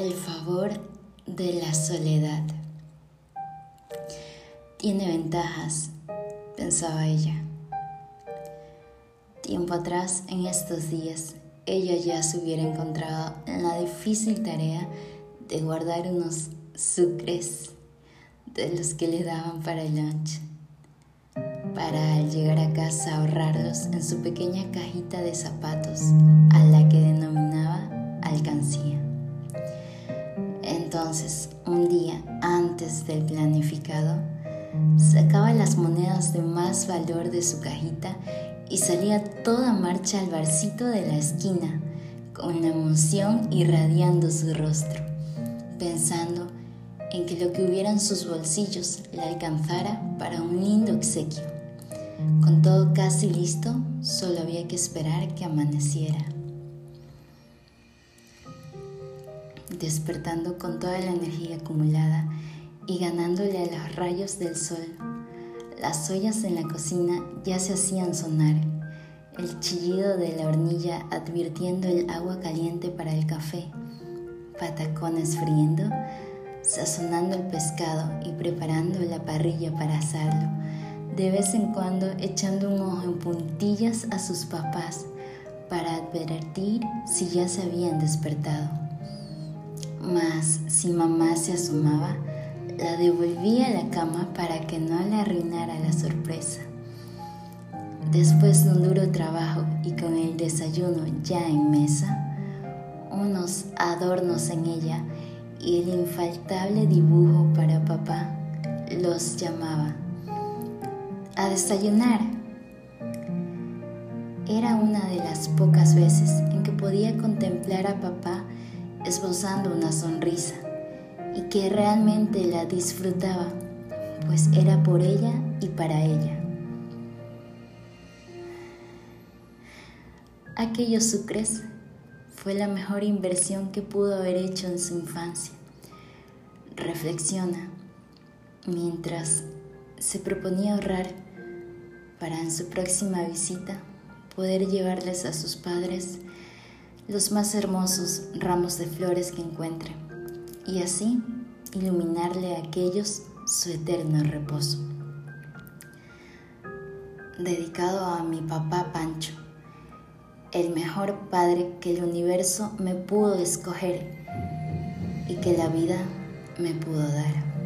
El favor de la soledad. Tiene ventajas, pensaba ella. Tiempo atrás, en estos días, ella ya se hubiera encontrado en la difícil tarea de guardar unos sucres de los que le daban para el lunch, para al llegar a casa ahorrarlos en su pequeña cajita de zapatos Entonces, un día antes del planificado, sacaba las monedas de más valor de su cajita y salía toda marcha al barcito de la esquina, con la emoción irradiando su rostro, pensando en que lo que hubiera en sus bolsillos le alcanzara para un lindo obsequio. Con todo casi listo, solo había que esperar que amaneciera. Despertando con toda la energía acumulada y ganándole a los rayos del sol. Las ollas en la cocina ya se hacían sonar, el chillido de la hornilla advirtiendo el agua caliente para el café, patacones friendo, sazonando el pescado y preparando la parrilla para asarlo, de vez en cuando echando un ojo en puntillas a sus papás para advertir si ya se habían despertado. Mas si mamá se asomaba, la devolvía a la cama para que no le arruinara la sorpresa. Después de un duro trabajo y con el desayuno ya en mesa, unos adornos en ella y el infaltable dibujo para papá los llamaba. A desayunar. Era una de las pocas veces en que podía contemplar a papá esbozando una sonrisa y que realmente la disfrutaba, pues era por ella y para ella. Aquellos sucres fue la mejor inversión que pudo haber hecho en su infancia. Reflexiona mientras se proponía ahorrar para en su próxima visita poder llevarles a sus padres los más hermosos ramos de flores que encuentre y así iluminarle a aquellos su eterno reposo. Dedicado a mi papá Pancho, el mejor padre que el universo me pudo escoger y que la vida me pudo dar.